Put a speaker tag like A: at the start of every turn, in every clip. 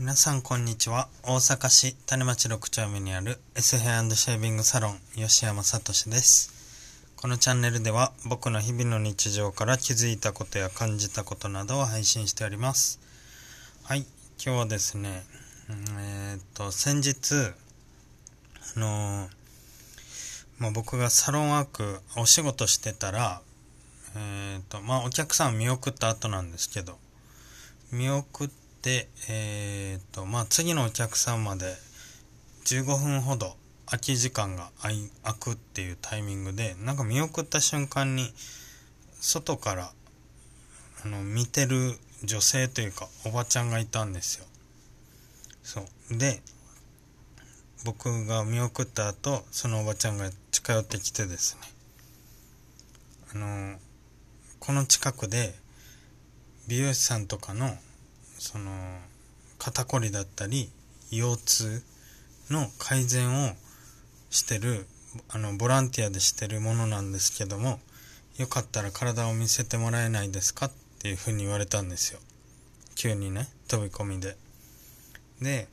A: 皆さんこんにちは。大阪市種町6丁目にある S ヘアシェービングサロン吉山聡です。このチャンネルでは僕の日々の日常から気づいたことや感じたことなどを配信しております。はい、今日はですね、えーっと、先日、あのーまあ、僕がサロンワークお仕事してたら、えーっと、まあ、お客さん見送った後なんですけど、見送って、えー、と、まあ、次のお客さんまで15分ほど空き時間が空い空くっていうタイミングで、なんか見送った瞬間に、外から、あの、見てる女性というか、おばちゃんがいたんですよ。そう。で、僕が見送った後、そのおばちゃんが近寄ってきてですね、あの、この近くで、美容師さんとかのその肩こりだったり腰痛の改善をしてるあのボランティアでしてるものなんですけどもよかったら体を見せてもらえないですかっていうふうに言われたんですよ。急にね飛び込みで。で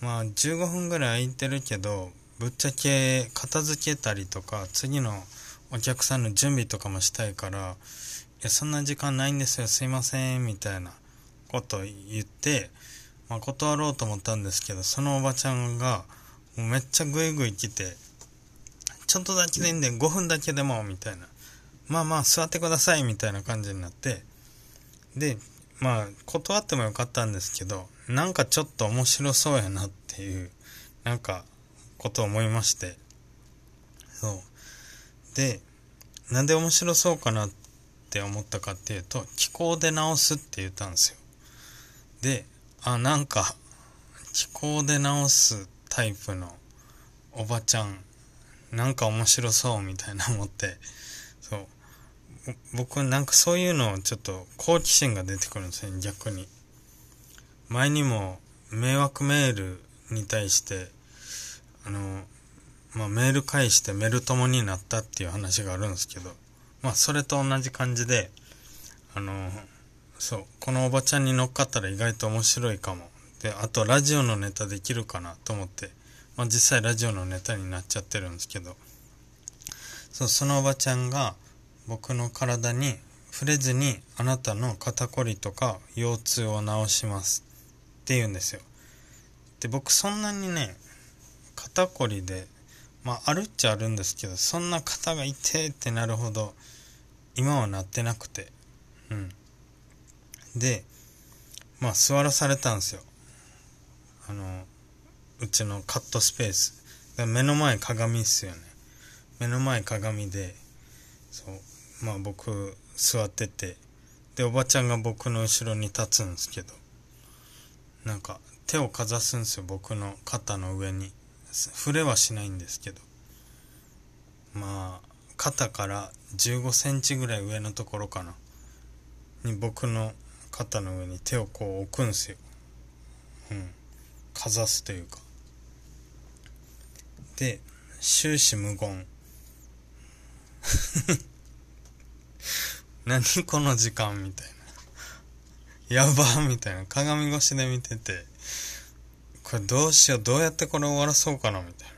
A: まあ15分ぐらい空いてるけどぶっちゃけ片付けたりとか次のお客さんの準備とかもしたいからいや、そんな時間ないんですよ、すいません、みたいな。こと言って、まあ、断ろうと思ったんですけど、そのおばちゃんが、めっちゃグイグイ来て、ちょっとだけでいいんで、5分だけでも、みたいな。まあまあ、座ってください、みたいな感じになって、で、まあ、断ってもよかったんですけど、なんかちょっと面白そうやなっていう、なんか、ことを思いまして、そう。で、なんで面白そうかなって思ったかっていうと気候で直すって言ったんですよであなんか気候で直すタイプのおばちゃんなんか面白そうみたいな思ってそう。僕なんかそういうのをちょっと好奇心が出てくるんですよ逆に。前にも迷惑メールに対してあのまあメール返してメル友になったっていう話があるんですけどまあそれと同じ感じであのそうこのおばちゃんに乗っかったら意外と面白いかも。であとラジオのネタできるかなと思って。まあ実際ラジオのネタになっちゃってるんですけど。そうそのおばちゃんが僕の体に触れずにあなたの肩こりとか腰痛を治しますって言うんですよ。で僕そんなにね肩こりでまああるっちゃあるんですけどそんな肩が痛いってなるほど今はなってなくて。うん。でまあ座らされたんですよ。あのうちのカットスペース。目の前鏡っすよね。目の前鏡でそうまあ僕座ってて。でおばちゃんが僕の後ろに立つんですけど。なんか手をかざすんですよ僕の肩の上に。触れはしないんですけど。まあ肩から15センチぐらい上のところかな。に僕の肩の上に手をこう置くんすよ。うん。かざすというか。で終始無言。何この時間みたいな。やばみたいな。鏡越しで見ててこれどうしようどうやってこれ終わらそうかなみたい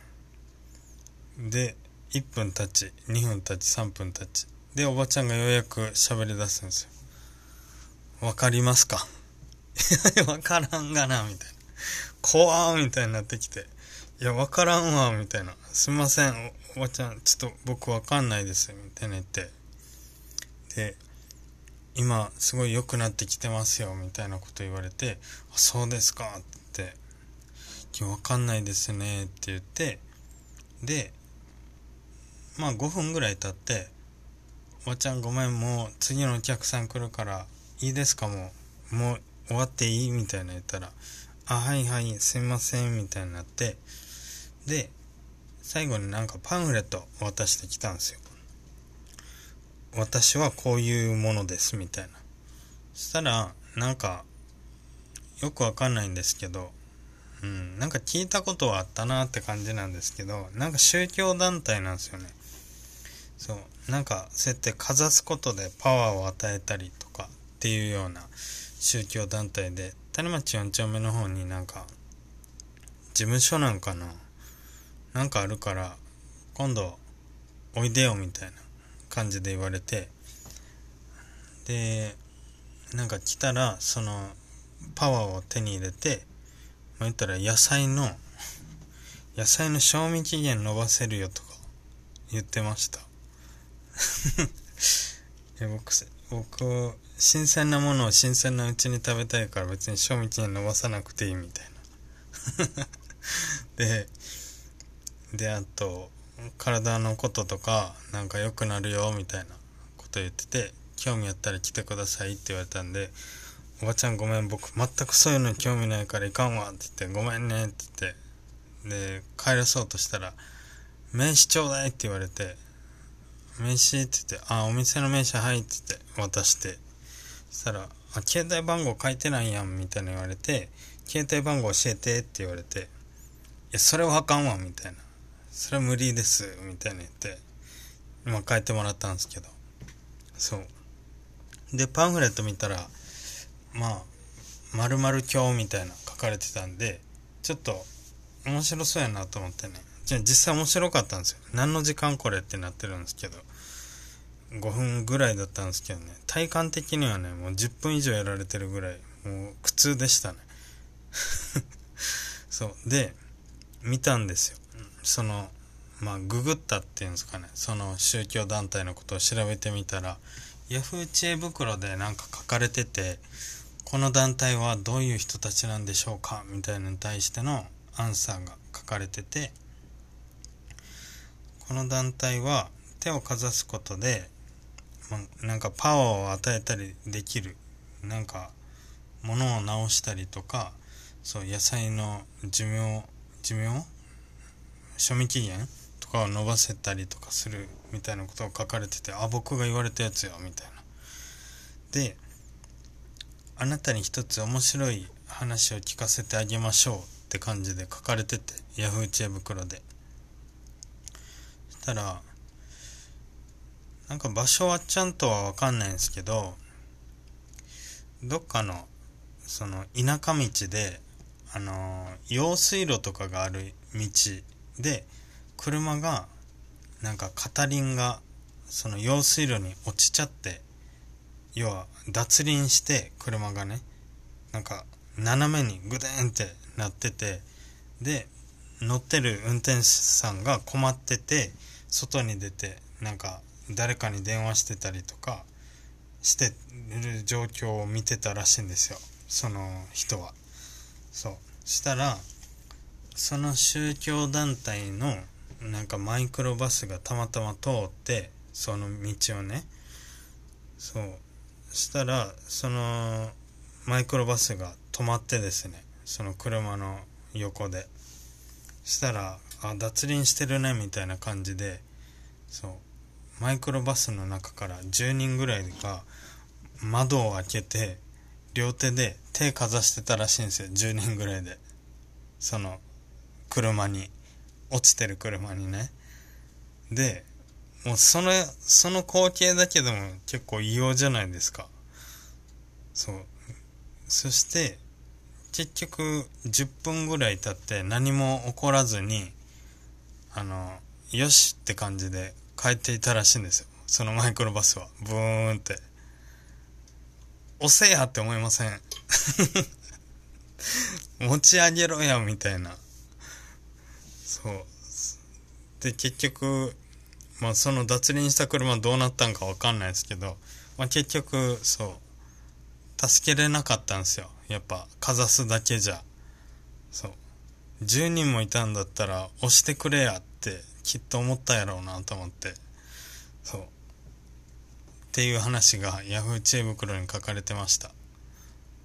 A: な。で1分経ち2分経ち3分経ち。でおばちゃんがようやく喋り出すんですよ。わかりますか？わからんがなみたいな。怖ーみたいになってきて。いやわからんわみたいな。すいませんおおばちゃん。ちょっと僕わかんないですみたいな言って。で今すごい良くなってきてますよみたいなこと言われて「あそうですか」って「いやわかんないですね」って言って。でまあ5分ぐらい経って「おばちゃんごめんもう次のお客さん来るからいいですか？もうもう終わっていい?」みたいな言ったら「あはいはいすいません」みたいになってで最後になんかパンフレット渡してきたんですよ。私はこういうものですみたいな。そしたらなんかよくわかんないんですけどうんなんか聞いたことはあったなって感じなんですけどなんか宗教団体なんですよね。そうなんかそうやってかざすことでパワーを与えたりとかっていうような宗教団体で谷町4丁目の方になんか事務所なんかななんかあるから今度おいでよみたいな感じで言われてでなんか来たらそのパワーを手に入れて、ま、言ったら野菜の野菜の賞味期限伸ばせるよとか言ってました。僕 僕新鮮なものを新鮮なうちに食べたいから別に賞味期限伸ばさなくていいみたいな。でであと体のこととかなんか良くなるよみたいなこと言ってて興味あったら来てくださいって言われたんでおばちゃんごめん僕全くそういうのに興味ないからいかんわって言ってごめんねって言ってで帰らそうとしたら名刺ちょうだいって言われて名刺って言ってあお店の名刺はいって言って渡してしたらあ携帯番号書いてないやんみたいな言われて携帯番号教えてって言われていやそれはあかんわみたいな。それは無理ですみたいな言って今書いてもらったんですけど。そう。でパンフレット見たらまあ「まる今日」みたいな書かれてたんでちょっと面白そうやなと思ってね。じゃ実際面白かったんですよ。何の時間これってなってるんですけど。5分ぐらいだったんですけどね。体感的にはねもう10分以上やられてるぐらいもう苦痛でしたね。そう。で見たんですよ。そのまあググったっていうんですかね。その宗教団体のことを調べてみたらヤフー知恵袋でなんか書かれててこの団体はどういう人たちなんでしょうかみたいなのに対してのアンサーが書かれててこの団体は手をかざすことで、なんかパワーを与えたりできるなんか物を直したりとかそう野菜の寿命寿命？賞味期限とかを伸ばせたりとかするみたいなことを書かれててあ僕が言われたやつよみたいな。であなたに一つ面白い話を聞かせてあげましょうって感じで書かれてて Yahoo! 知恵袋で。そしたらなんか場所はちゃんとは分かんないんですけどどっかのその田舎道であの用水路とかがある道で車がなんか片輪がその用水路に落ちちゃって要は脱輪して車がねなんか斜めにグデーンってなっててで乗ってる運転手さんが困ってて外に出てなんか誰かに電話してたりとかしてる状況を見てたらしいんですよ。その人は。そう。したらその宗教団体のなんかマイクロバスがたまたま通ってその道をね。そう。したらそのマイクロバスが止まってですねその車の横で。したらあ脱輪してるねみたいな感じで。そう。マイクロバスの中から10人ぐらいが窓を開けて両手で手かざしてたらしいんですよ。10人ぐらいで。その車に。落ちてる車にね。でもうそのその光景だけでも結構異様じゃないですか。そう。そして結局10分ぐらい経って何も起こらずにあのよしって感じで帰っていたらしいんですよ。そのマイクロバスは。ブーンって。押せやって思いません。持ち上げろやみたいな。そう。で結局まあその脱輪した車どうなったんか分かんないですけど、まあ、結局そう。助けれなかったんですよ。やっぱかざすだけじゃ。そう。10人もいたんだったら押してくれやって。きっと思ったやろうなと思って。そう。っていう話が Yahoo! 知恵袋に書かれてました。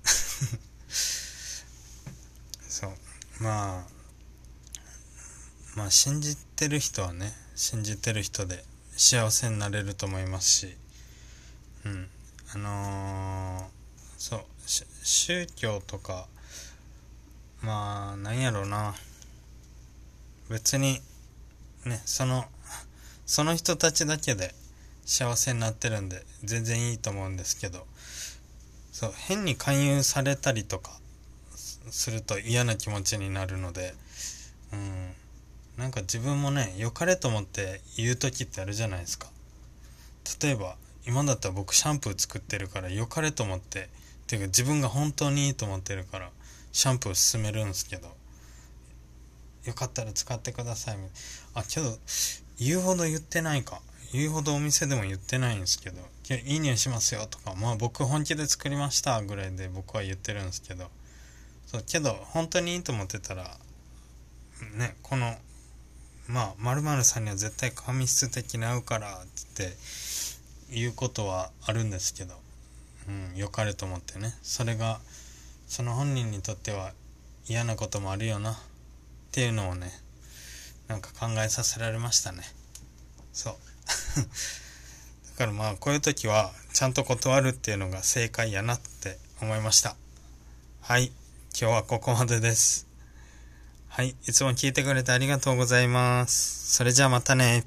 A: そう。まあまあ信じてる人はね信じてる人で幸せになれると思いますし。うん。あのー、そう。宗教とかまあなんやろうな。別にねそのその人たちだけで幸せになってるんで全然いいと思うんですけどそう変に勧誘されたりとかすると嫌な気持ちになるので、うん。なんか自分もね、良かれと思って言う時ってあるじゃないですか。例えば、今だったら僕シャンプー作ってるから良かれと思って、っていうか自分が本当にいいと思ってるから、シャンプー勧めるんですけど、よかったら使ってください。あ、けど、言うほど言ってないか。言うほどお店でも言ってないんですけど、いい匂いしますよとか、まあ僕本気で作りましたぐらいで僕は言ってるんですけど、そうけど本当にいいと思ってたらねこのまあ〇〇さんには絶対髪質的に合うからって言うことはあるんですけど、うん、良かれと思ってね。それがその本人にとっては嫌なこともあるよな。っていうのをねなんか考えさせられましたねそう だからまあこういう時はちゃんと断るっていうのが正解やなって思いましたはい今日はここまでです。はい。いつも聞いてくれてありがとうございます。それじゃあまたね。